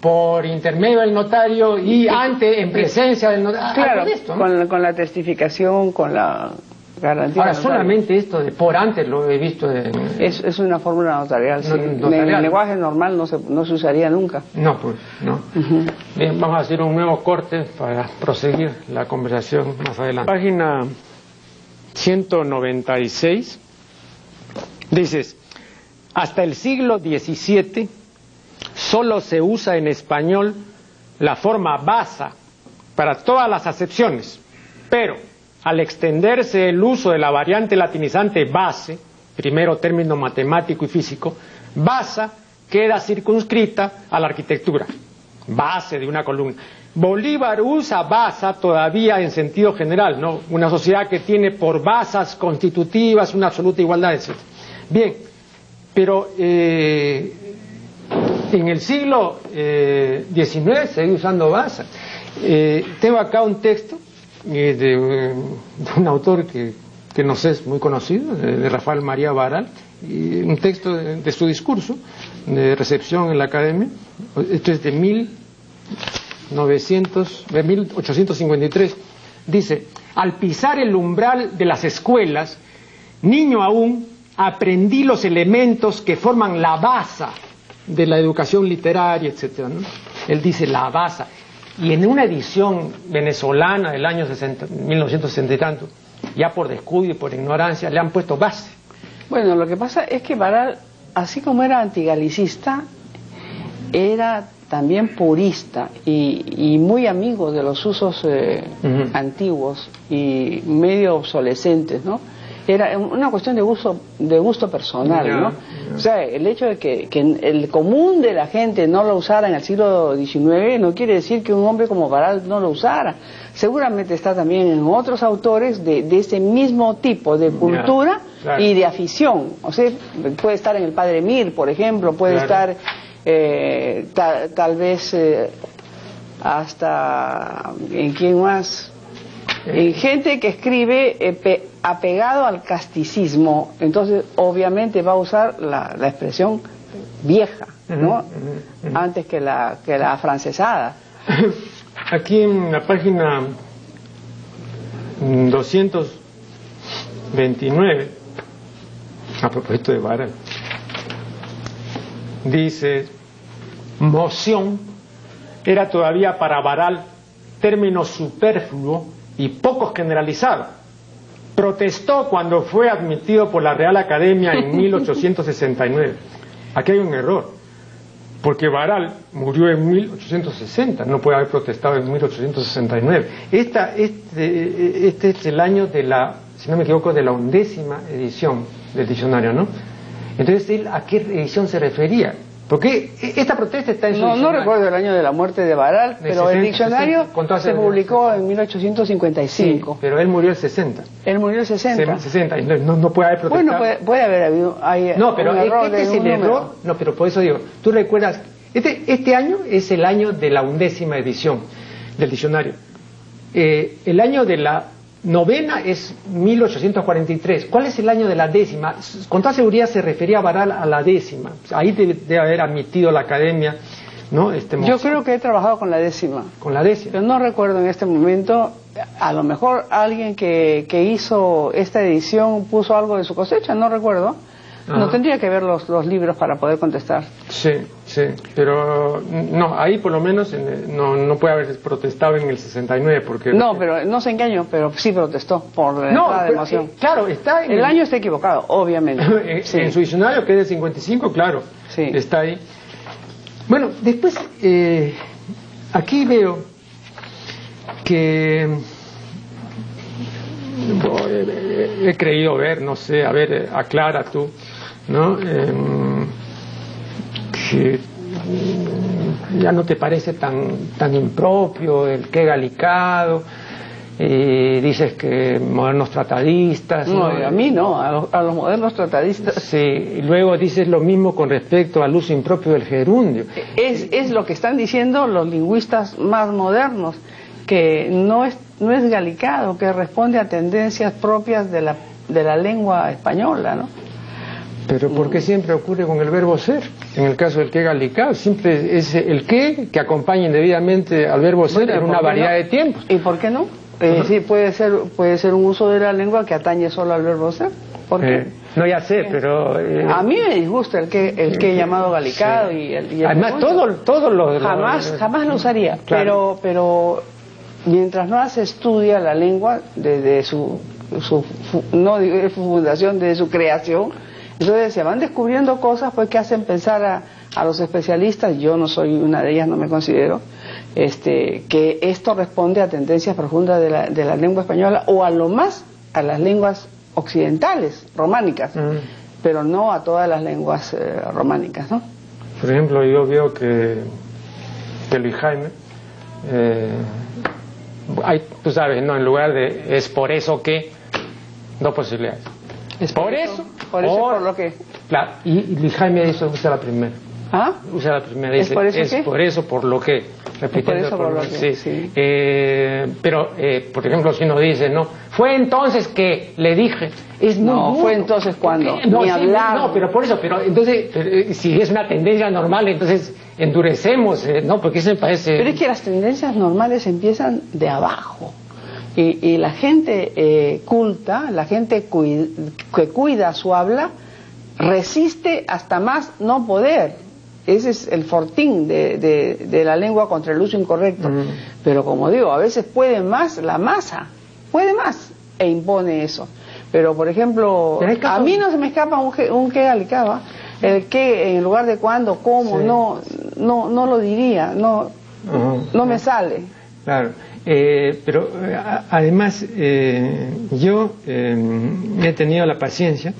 por intermedio del notario y ante en presencia del notario. Claro, con, con la testificación, con la Ahora, solamente esto de por antes lo he visto. es, es, una fórmula notarial, sí. En el lenguaje normal no se, no se usaría nunca. No, pues, no. Bien, vamos a hacer un nuevo corte para proseguir la conversación más adelante. Página 196. Dices, hasta el siglo XVII solo se usa en español la forma basa para todas las acepciones, pero al extenderse el uso de la variante latinizante base, primero término matemático y físico, basa queda circunscrita a la arquitectura, base de una columna. Bolívar usa basa todavía en sentido general, ¿no? Una sociedad que tiene por basas constitutivas una absoluta igualdad, etc. Bien, pero eh, en el siglo XIX se sigue usando basa. Eh, tengo acá un texto de, un autor que, que, nos es muy conocido, de, Rafael María Baral, y un texto de, su discurso de recepción en la academia. Esto es de 1900, de 1853. Dice, al pisar el umbral de las escuelas, niño aún, aprendí los elementos que forman la base de la educación literaria, etc. Él dice la base y en una edición venezolana del año 60, 1960 y tanto, ya por descuido y por ignorancia, le han puesto base. Bueno, lo que pasa es que Baral, así como era antigalicista, era también purista y, muy amigo de los usos eh, antiguos y medio obsolescentes, ¿no? Era una cuestión de gusto, de gusto personal, ¿no? O sea, el hecho de que, el común de la gente no lo usara en el siglo XIX no quiere decir que un hombre como Baral no lo usara. Seguramente está también en otros autores de, ese mismo tipo de cultura y de afición. O sea, puede estar en el Padre Mir, por ejemplo, puede estar eh, tal vez eh, hasta en quién más en gente que escribe eh, apegado al casticismo entonces obviamente va a usar la, expresión vieja no antes que la que la francesada aquí en la página 229 a propósito de Baral dice moción era todavía para Baral término superfluo y poco generalizado. Protestó cuando fue admitido por la Real Academia en 1869. Aquí hay un error, porque Baral murió en 1860, no puede haber protestado en 1869. Esta, este, este es el año de la, si no me equivoco, de la undécima edición del diccionario, ¿no? Entonces, ¿a qué edición se refería? Porque esta protesta está en su No, no recuerdo el año de la muerte de Baral, pero el diccionario se publicó en 1855. Sí, pero él murió el 60. Él murió el 60. 60, no, no puede haber protestado. Bueno, puede, haber habido hay No, pero este es el error. No, pero por eso digo, tú recuerdas, este, este año es el año de la undécima edición del diccionario. Eh, el año de la novena es 1843. ¿Cuál es el año de la décima? Con toda seguridad se refería a Baral a la décima. Ahí debe, haber admitido la academia. ¿no? Este Yo creo que he trabajado con la décima. Con la décima. Pero no recuerdo en este momento. A lo mejor alguien que, que hizo esta edición puso algo de su cosecha, no recuerdo. No tendría que ver los, los libros para poder contestar. Sí, sí, pero no, ahí por lo menos no, no puede haber protestado en el 69 porque... No, pero no sé en qué año, pero sí protestó por la no, de emoción. Eh, claro, está en el, año está equivocado, obviamente. en, su diccionario que es del 55, claro, sí. está ahí. Bueno, después eh, aquí veo que he creído ver, no sé, a ver, eh, aclara tú, ¿no? Em, que ya no te parece tan, tan impropio el que galicado, y dices que modernos tratadistas. No, a mí no, a los, modernos tratadistas. Sí, y luego dices lo mismo con respecto al uso impropio del gerundio. Es, es lo que están diciendo los lingüistas más modernos, que no es, no es galicado, que responde a tendencias propias de la, de la lengua española, ¿no? Pero ¿por qué siempre ocurre con el verbo ser? En el caso del que galicado, siempre es el que que acompaña indebidamente al verbo ser en una variedad de tiempos. ¿Y por qué no? Eh, sí, puede ser, puede ser un uso de la lengua que atañe solo al verbo ser. ¿Por qué? Eh, no, ya sé, pero... Eh, a mí me disgusta el que, el que he llamado galicado y el, Además, todo, todo lo... Jamás, jamás lo usaría, pero, pero mientras no se estudia la lengua desde su, su, no digo fundación, desde su creación, entonces se van descubriendo cosas pues que hacen pensar a, los especialistas, yo no soy una de ellas, no me considero, este, que esto responde a tendencias profundas de la, de la lengua española o a lo más a las lenguas occidentales, románicas, mm. pero no a todas las lenguas eh, románicas, ¿no? Por ejemplo, yo veo que, que Luis Jaime, eh, hay, tú sabes, ¿no? En lugar de es por eso que, dos posibilidades. Es por, eso, por eso, por lo que. Claro, y, y Jaime eso usa la primera. ¿Ah? Usa la primera. ¿Es por eso, es por eso por lo que. Repitiendo por, lo que. Sí. Eh, pero, eh, por ejemplo, si uno dice, no, fue entonces que le dije. Es no, fue entonces cuando. No, Ni hablar. No, pero por eso, pero entonces, eh, si es una tendencia normal, entonces endurecemos, eh, ¿no? Porque eso me parece. Pero es que las tendencias normales empiezan de abajo. Y, la gente eh, culta, la gente que cuida su habla, resiste hasta más no poder. Ese es el fortín de, la lengua contra el uso incorrecto. Pero como digo, a veces puede más la masa, puede más e impone eso. Pero por ejemplo, a mí no se me escapa un, un que alicaba, el que en lugar de cuándo, cómo, no, no, no lo diría, no, no me sale. Claro, eh, pero eh, además eh, yo he tenido la paciencia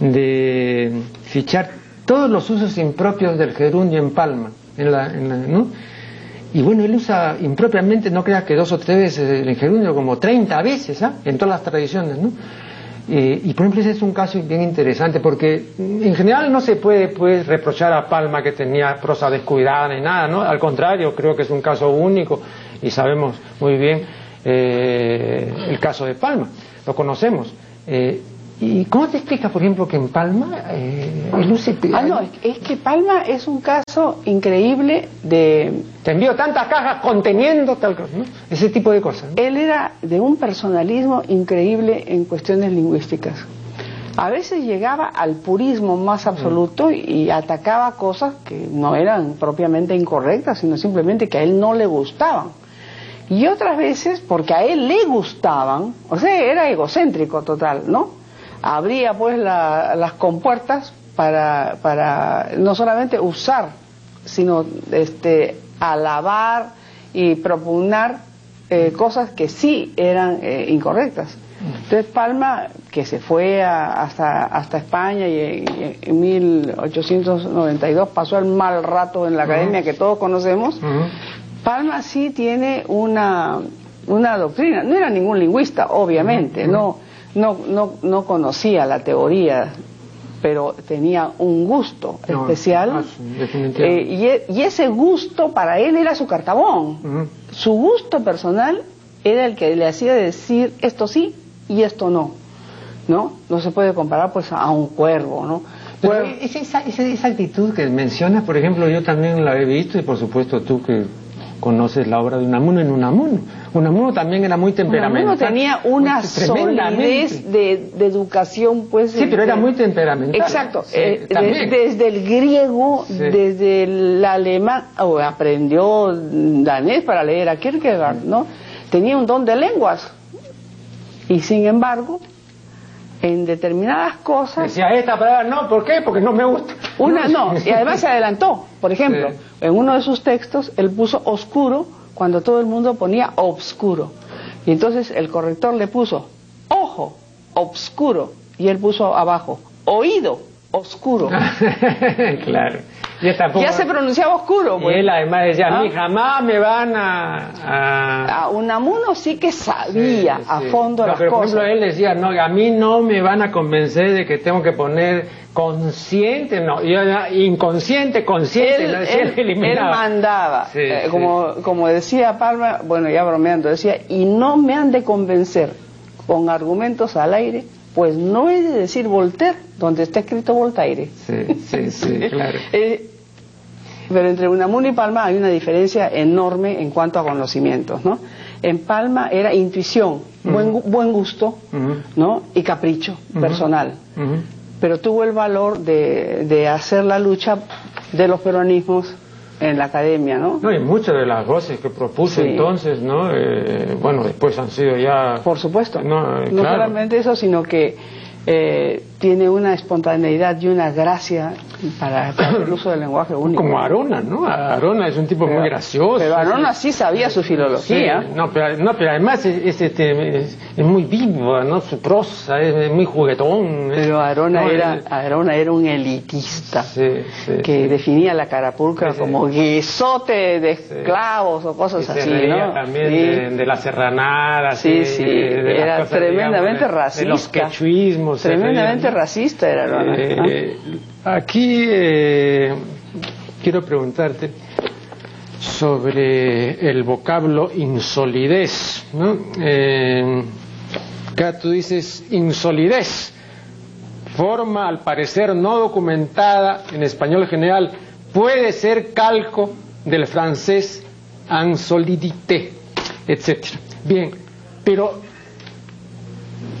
de fichar todos los usos impropios del gerundio en Palma, en la, ¿no? Y bueno, él usa impropiamente, no creas que dos o tres veces el gerundio, como 30 veces, ¿ah? en todas las tradiciones, ¿no? Y por ejemplo ese es un caso bien interesante porque en general no se puede pues, reprochar a Palma que tenía prosa descuidada ni nada, ¿no? Al contrario, creo que es un caso único y sabemos muy bien eh, el caso de Palma, lo conocemos. Eh, ¿Y cómo te explicas, por ejemplo, que en Palma eh, Ah, no, es que Palma es un caso increíble de... Te envió tantas cajas conteniendo tal cosa, ¿no? Ese tipo de cosas. Él era de un personalismo increíble en cuestiones lingüísticas. A veces llegaba al purismo más absoluto y atacaba cosas que no eran propiamente incorrectas, sino simplemente que a él no le gustaban. Y otras veces, porque a él le gustaban, o sea, era egocéntrico total, ¿no? abría pues las compuertas para, para no solamente usar, sino este, alabar y propugnar eh, cosas que sí eran eh, incorrectas. Entonces Palma, que se fue hasta, hasta España y, en 1892 pasó el mal rato en la academia que todos conocemos, Palma sí tiene una, una doctrina, no era ningún lingüista, obviamente, no no, no, no conocía la teoría, pero tenía un gusto especial. Ah, eh, e, y, ese gusto para él era su cartabón. Su gusto personal era el que le hacía decir esto sí y esto no. ¿No? No se puede comparar pues a un cuervo, ¿no? Pero esa, esa, actitud que mencionas, por ejemplo, yo también la he visto y por supuesto tú que conoces la obra de Unamuno en Unamuno. Unamuno también era muy temperamental. Unamuno tenía una solidez de, educación, pues. Sí, pero era muy temperamental. Exacto. Eh, desde el griego, desde el alemán, o aprendió danés para leer a Kierkegaard, ¿no? Tenía un don de lenguas. Y sin embargo, en determinadas cosas. Decía esta palabra no, ¿por qué? Porque no me gusta. Una no, y además se adelantó. Por ejemplo, en uno de sus textos él puso oscuro cuando todo el mundo ponía obscuro. Y entonces el corrector le puso ojo, obscuro, y él puso abajo oído, oscuro. claro. Ya se pronunciaba oscuro. Pues. Y él además decía, a mí jamás me van a... A, Unamuno sí que sabía a fondo las pero cosas. Por ejemplo, él decía, no, a mí no me van a convencer de que tengo que poner consciente, no, yo inconsciente, consciente, él, él, mandaba, eh, como, como decía Palma, bueno, ya bromeando, decía, y no me han de convencer con argumentos al aire pues no he de decir Voltaire, donde está escrito Voltaire. Sí, sí, sí, claro. Eh, pero entre Unamuno y Palma hay una diferencia enorme en cuanto a conocimientos, ¿no? En Palma era intuición, buen, buen gusto, ¿no? Y capricho personal. Pero tuvo el valor de, de hacer la lucha de los peronismos en la academia, ¿no? No, y muchas de las voces que propuso entonces, ¿no? Eh, bueno, después han sido ya... Por supuesto. No, no solamente eso, sino que eh, tiene una espontaneidad y una gracia para, el uso del lenguaje único. Como Arona, ¿no? Arona es un tipo muy gracioso. Pero Arona sí, sabía su filología. no, pero, no, pero además es, este, es, muy vivo, ¿no? Su prosa es, muy juguetón. Pero Arona, era, Arona era un elitista que definía la carapulca como guisote de esclavos o cosas así, ¿no? también de, la serranada, sí, sí, era tremendamente racista. De los quechuismos. Tremendamente racista era Arona. Eh, Aquí eh, quiero preguntarte sobre el vocablo insolidez. ¿no? Eh, acá tú dices insolidez, forma al parecer no documentada en español general, puede ser calco del francés insolidité, etc. Bien, pero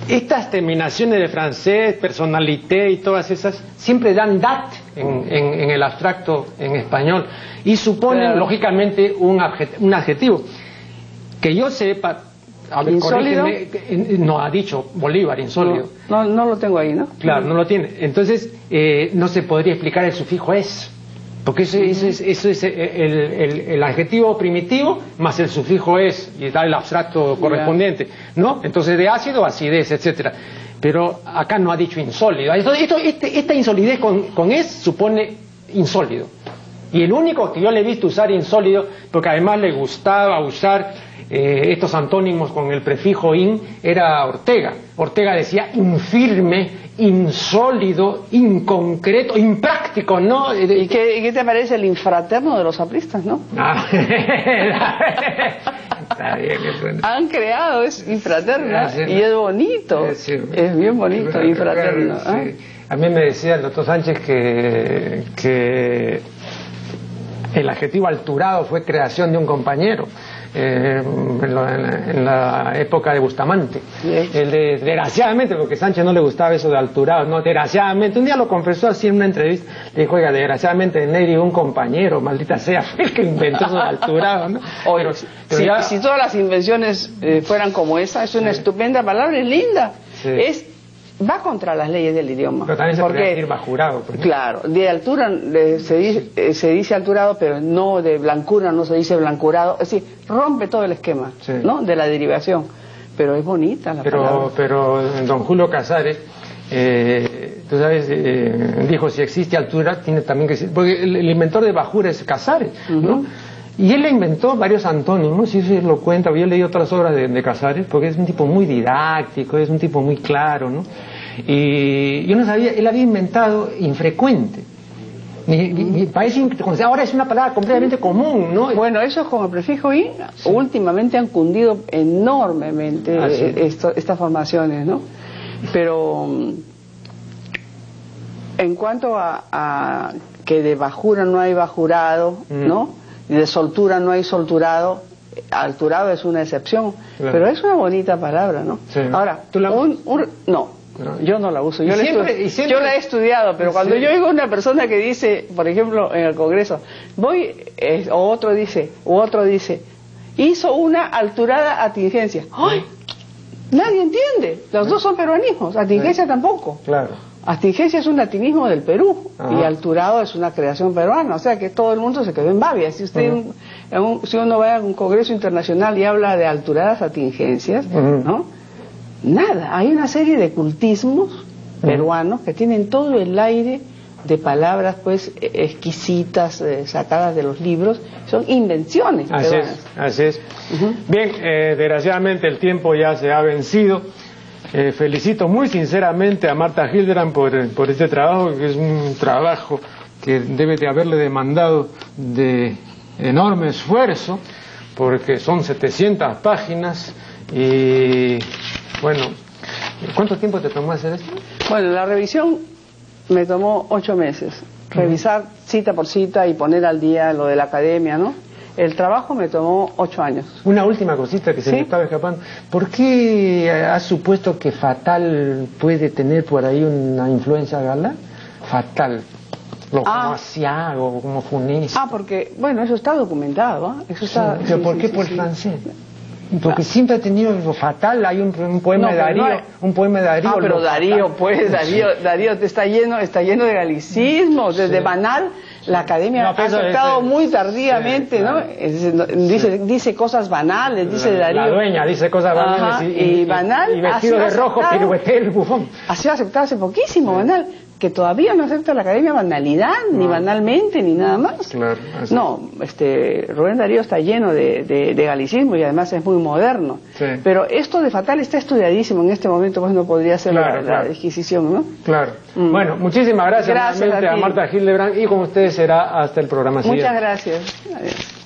estas terminaciones de francés, personalité y todas esas, siempre dan dat en, el abstracto en español y suponen, lógicamente, un, adjetivo. Que yo sepa, a ver, no ha dicho Bolívar, insólido. No, no, lo tengo ahí, ¿no? Claro, no lo tiene. Entonces, eh, no se podría explicar el sufijo es. Porque eso, es, el, adjetivo primitivo más el sufijo es y da el abstracto correspondiente, ¿no? Entonces de ácido, acidez, etcétera. Pero acá no ha dicho insólido. Esto, este, esta insolidez con, con es supone insólido. Y el único que yo le he visto usar insólido, porque además le gustaba usar eh, estos antónimos con el prefijo in, era Ortega. Ortega decía infirme, insólido, inconcreto, impráctico, ¿no? ¿Y qué, te parece el infraterno de los apristas, no? Ah, Han creado, es infraterno y es bonito. es bien bonito, infraterno. ¿ah? A mí me decía el doctor Sánchez que, que el adjetivo alturado fue creación de un compañero. Eh, en, la, época de Bustamante. El de, desgraciadamente, porque Sánchez no le gustaba eso de alturado, no, desgraciadamente, un día lo confesó así en una entrevista, le dijo, oiga, desgraciadamente Neri, un compañero, maldita sea, fue el que inventó eso de alturado, ¿no? si, todas las invenciones eh, fueran como esa, es una estupenda palabra, es linda. Es va contra las leyes del idioma. Pero también se porque, decir bajurado. Claro, de altura se, dice, eh, se dice alturado, pero no de blancura, no se dice blancurado. Es decir, rompe todo el esquema ¿no? de la derivación. Pero es bonita la pero, palabra. Pero don Julio Casares, eh, tú sabes, eh, dijo, si existe altura, tiene también que ser... Porque el, inventor de bajura es Casares, ¿no? Y él le inventó varios antónimos, y eso lo cuenta, yo he leído otras obras de, Casares, porque es un tipo muy didáctico, es un tipo muy claro, ¿no? Y yo no sabía, él había inventado infrecuente. Mi, parece, ahora es una palabra completamente común, ¿no? Bueno, eso es como el prefijo y últimamente han cundido enormemente ah, estas formaciones, ¿no? Pero mm, en cuanto a, que de bajura no hay bajurado, mm. ¿no? de soltura no hay solturado, alturado es una excepción, pero es una bonita palabra, ¿no? Ahora, ¿tú la un, no, yo no la uso. Yo, la, yo la he estudiado, pero cuando yo oigo a una persona que dice, por ejemplo, en el Congreso, voy, o otro dice, u otro dice, hizo una alturada atingencia. ¡Ay! Nadie entiende. Los dos son peruanismos, atingencia tampoco. Claro. Astingencia es un latinismo del Perú y alturado es una creación peruana, o sea que todo el mundo se quedó en babia. Si usted, si uno va a un congreso internacional y habla de alturadas atingencias, ¿no? Nada, hay una serie de cultismos peruanos que tienen todo el aire de palabras pues exquisitas eh, sacadas de los libros, son invenciones. Así es, así es. Bien, eh, desgraciadamente el tiempo ya se ha vencido. Eh, felicito muy sinceramente a Marta Hildebrand por, por este trabajo, que es un trabajo que debe de haberle demandado de enorme esfuerzo, porque son 700 páginas y, bueno, ¿cuánto tiempo te tomó hacer esto? Bueno, la revisión me tomó ocho meses. Revisar cita por cita y poner al día lo de la academia, ¿no? El trabajo me tomó ocho años. Una última cosita que se me estaba escapando. ¿Por qué has supuesto que Fatal puede tener por ahí una influencia gala? Fatal. Lo ah. como Asiago, como Funes. Ah, porque, bueno, eso está documentado. ¿eh? Eso está, ¿Pero por qué por francés? Porque siempre ha tenido lo fatal, hay un, poema de Darío, un poema de Darío. Ah, pero Darío, pues, Darío, Darío está lleno, está lleno de galicismos, desde banal la academia ha aceptado muy tardíamente, ¿no? dice, dice cosas banales, dice Darío. La dueña dice cosas banales y, banal. Y vestido de rojo, piruete el bufón. Ha sido aceptado hace poquísimo, banal que todavía no acepta la academia banalidad, ni banalmente, ni nada más. no, este, Rubén Darío está lleno de, de, galicismo y además es muy moderno. Pero esto de fatal está estudiadísimo en este momento, pues no podría ser la, claro. adquisición, ¿no? Claro. Mm. Bueno, muchísimas gracias, gracias a, Marta Hildebrand y con ustedes será hasta el programa siguiente. Muchas gracias. Adiós.